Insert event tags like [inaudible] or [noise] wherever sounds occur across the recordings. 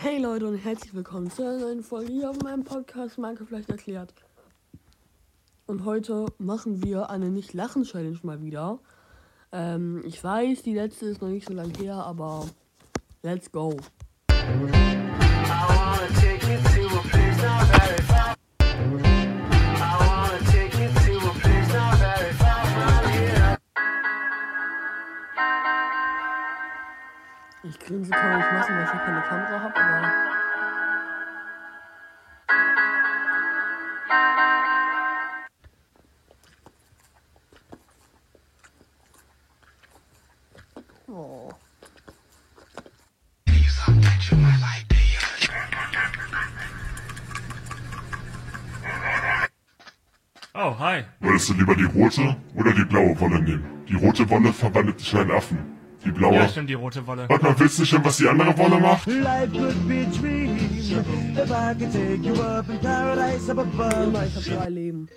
Hey Leute und herzlich willkommen zu einer neuen Folge hier auf meinem Podcast Marke vielleicht erklärt. Und heute machen wir eine Nicht-Lachen-Challenge mal wieder. Ähm, ich weiß, die letzte ist noch nicht so lange her, aber let's go. Ich hier keine Kamera habe, aber. Oh. Oh, hi. Würdest du lieber die rote oder die blaue Wolle nehmen? Die rote Wolle verwandelt dich in einen Affen. Die blaue. Ja, stimmt, die rote Wolle. Warte mal, willst du schon, was die andere Wolle macht? Life could be a dream if I could take you up in paradise up above. Immer, ich habe drei Leben.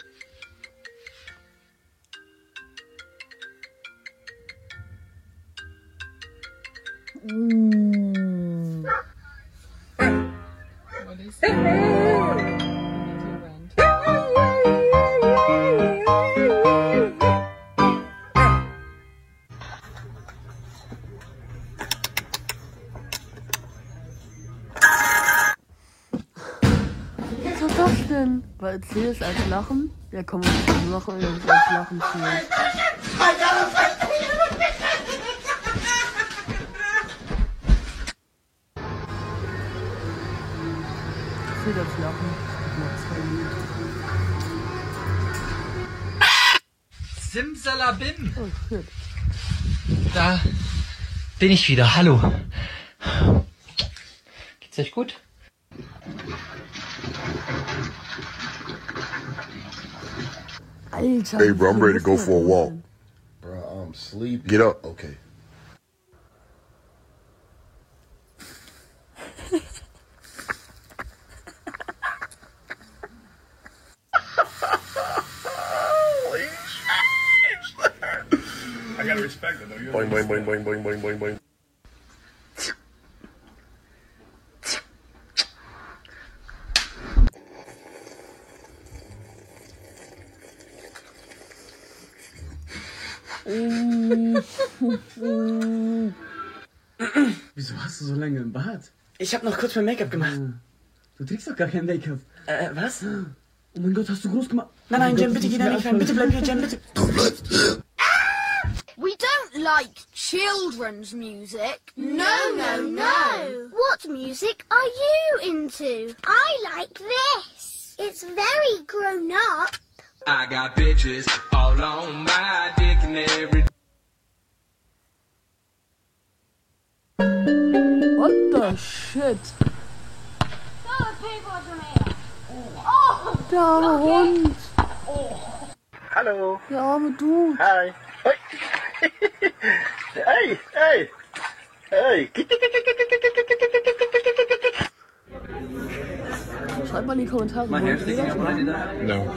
Denn? War erzähl es als Lachen? Ja, komm, wir machen es als Lachen zu. Erzähl das Lachen. Simsalabim. Oh shit. Da bin ich wieder. Hallo. Geht's euch gut? Alter. Hey, bro, I'm ready to go for a walk. Bro, I'm sleepy. Get up. Okay. [laughs] I gotta respect it, though. You're Boing, boing, boing, boing, boing, boing, boing, boing. [laughs] Wieso hast du so lange im Bad? Ich habe noch kurz mein Make-up gemacht. Ah. Du trägst doch gar kein Make-up. Äh, äh was? Ah. Oh mein Gott, hast du groß gemacht? Nein, nein, Oh mein Jen, Gott, bitte das geh muss da mir nicht rein. Bitte bleib hier, Jen, bitte. [laughs] We don't like children's music. No, no, no. What music are you into? I like this. It's very grown up. I got bitches all on my dick and every What the shit? Der arme Hund. Hallo. Der arme Dude. Hi. Hoi. hey, hey. Hey. Schreibt mal in die Kommentare, wo ihr das macht. No.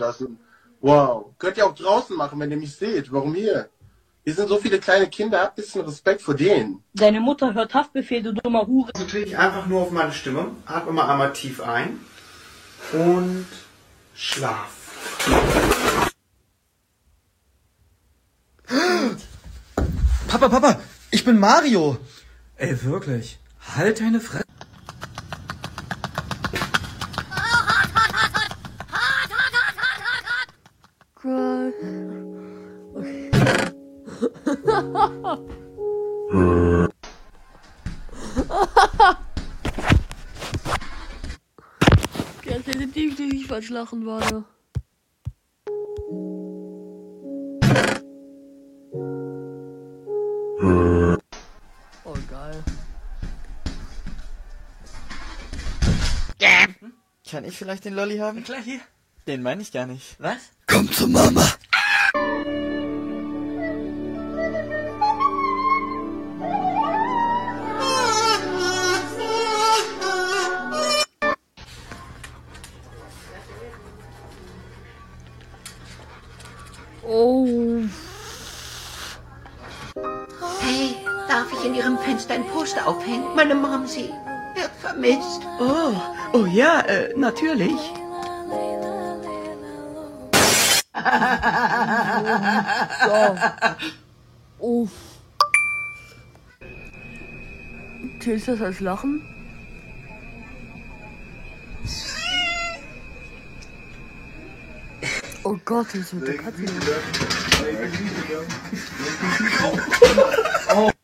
Lassen. Wow. Könnt ihr auch draußen machen, wenn ihr mich seht. Warum hier? Hier sind so viele kleine Kinder. Habt bisschen Respekt vor denen. Deine Mutter hört Haftbefehl, du dummer Hure. Konzentriere dich einfach nur auf meine Stimme. Atme mal einmal tief ein. Und schlaf. Papa, Papa, ich bin Mario. Ey, wirklich. Halt deine Fresse. Ganz definitiv nicht falsch lachen war. Oh geil. Kann ich vielleicht den Lolli haben? Klar, hier. Den meine ich gar nicht. Was? Komm zu Mama. Darf ich in Ihrem Fenster ein Poster aufhängen? Meine Mom, sie wird vermisst. Oh, oh ja, äh, natürlich. [laughs] So. Uff. Zählst du das als Lachen? Oh Gott, das ist mit der Katze. Oh, [laughs]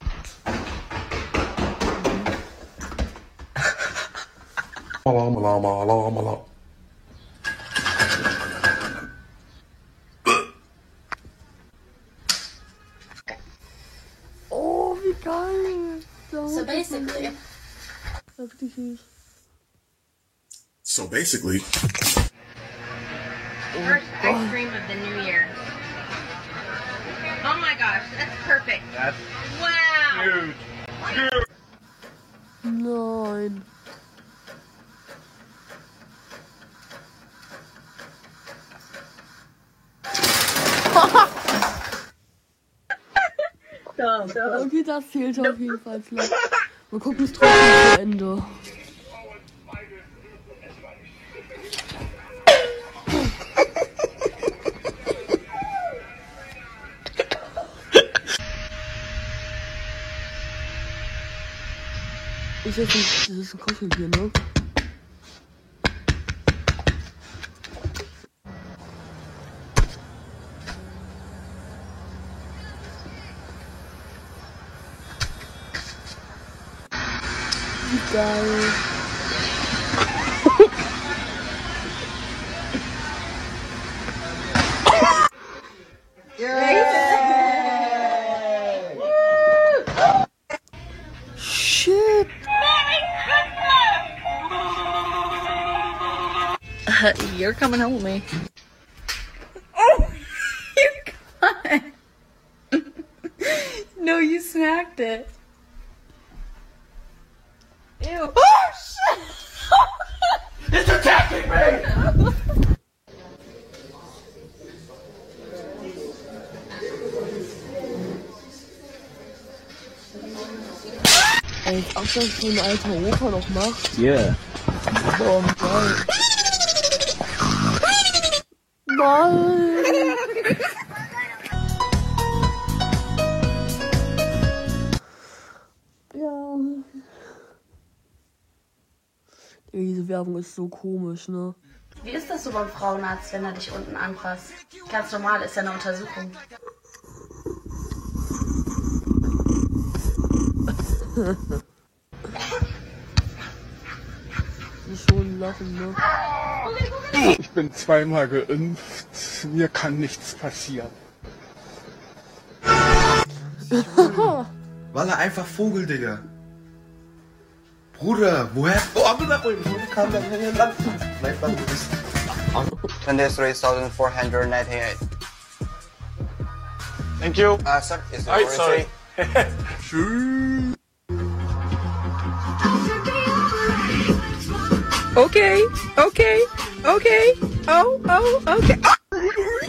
wie geil. So basically, So basically, First ice cream of the new year. Oh my gosh, that's perfect. That's wow. huge. Nein. Okay, das zählt auf jeden Fall vielleicht. Mal gucken es trotzdem zu Ende. Jetzt ein, das ist ein Kuscheltier, ne? Wie geil. [laughs] Shit. [laughs] You're coming home with me. [laughs] Oh, you got it. no, you snacked it. Ew. Oh, shit! It's attacking me! Ey, das so noch macht. Yeah. Boah, geil. Nein! Diese Werbung ist so komisch, ne? Wie ist das so beim Frauenarzt, wenn er dich unten anpasst? Ganz normal, ist ja eine Untersuchung. [laughs] schon lachen, ne? Ich bin zweimal geimpft. Mir kann nichts passieren. Walla, einfach Vogel, Digga. Bruder, woher? Oh, Bruder, wo kam das in den Land? Vielleicht war das. 23,498. Thank you. Uh, sir, is the Right, sorry. [laughs] Okay, okay, okay. Oh, oh, okay.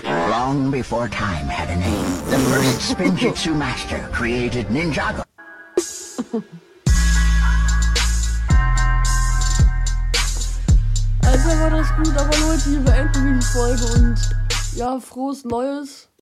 Long before time had a name, the first Spinjitzu master created Ninjago. [laughs] Also war das gut, aber Leute, wir beenden die Folge und ja, frohes Neues.